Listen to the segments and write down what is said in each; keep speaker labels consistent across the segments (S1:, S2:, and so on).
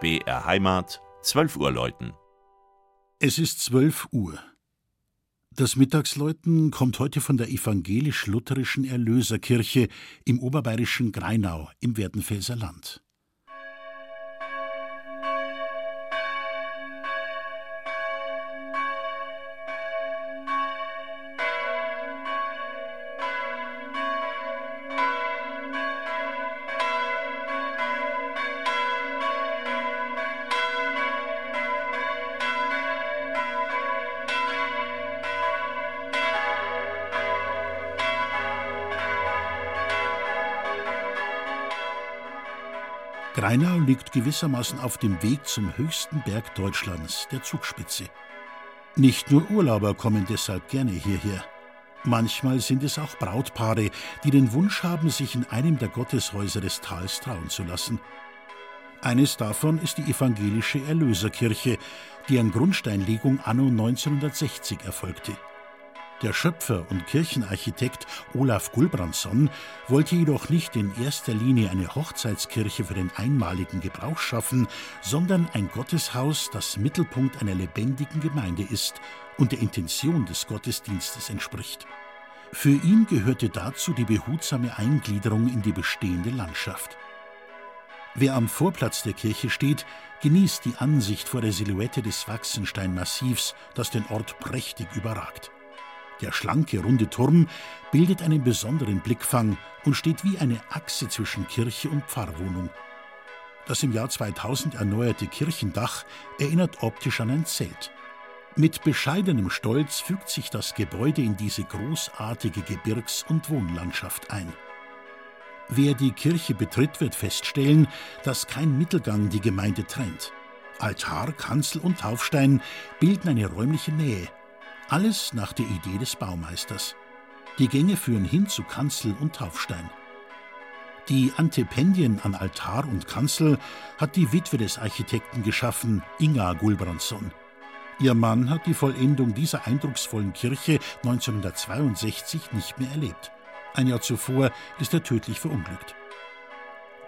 S1: BR Heimat, 12 Uhr läuten.
S2: Es ist 12 Uhr. Das Mittagsläuten kommt heute von der evangelisch-lutherischen Erlöserkirche im oberbayerischen Greinau im Werdenfelser Land. Greinau liegt gewissermaßen auf dem Weg zum höchsten Berg Deutschlands, der Zugspitze. Nicht nur Urlauber kommen deshalb gerne hierher. Manchmal sind es auch Brautpaare, die den Wunsch haben, sich in einem der Gotteshäuser des Tals trauen zu lassen. Eines davon ist die evangelische Erlöserkirche, deren Grundsteinlegung anno 1960 erfolgte. Der Schöpfer und Kirchenarchitekt Olaf Gulbrandsson wollte jedoch nicht in erster Linie eine Hochzeitskirche für den einmaligen Gebrauch schaffen, sondern ein Gotteshaus, das Mittelpunkt einer lebendigen Gemeinde ist und der Intention des Gottesdienstes entspricht. Für ihn gehörte dazu die behutsame Eingliederung in die bestehende Landschaft. Wer am Vorplatz der Kirche steht, genießt die Ansicht vor der Silhouette des Wachsensteinmassivs, das den Ort prächtig überragt. Der schlanke, runde Turm bildet einen besonderen Blickfang und steht wie eine Achse zwischen Kirche und Pfarrwohnung. Das im Jahr 2000 erneuerte Kirchendach erinnert optisch an ein Zelt. Mit bescheidenem Stolz fügt sich das Gebäude in diese großartige Gebirgs- und Wohnlandschaft ein. Wer die Kirche betritt, wird feststellen, dass kein Mittelgang die Gemeinde trennt. Altar, Kanzel und Taufstein bilden eine räumliche Nähe, alles nach der Idee des Baumeisters. Die Gänge führen hin zu Kanzel und Taufstein. Die Antependien an Altar und Kanzel hat die Witwe des Architekten geschaffen, Inga Gulbrandsson. Ihr Mann hat die Vollendung dieser eindrucksvollen Kirche 1962 nicht mehr erlebt. Ein Jahr zuvor ist er tödlich verunglückt.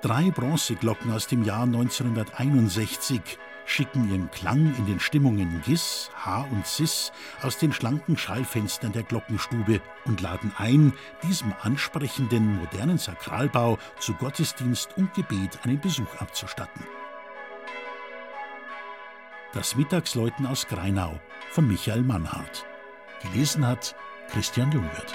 S2: Drei Bronzeglocken aus dem Jahr 1961 schicken ihren Klang in den Stimmungen Gis, H und Cis aus den schlanken Schallfenstern der Glockenstube und laden ein, diesem ansprechenden modernen Sakralbau zu Gottesdienst und Gebet einen Besuch abzustatten. Das Mittagsläuten aus Greinau von Michael Mannhardt. Gelesen hat Christian Jungwirth.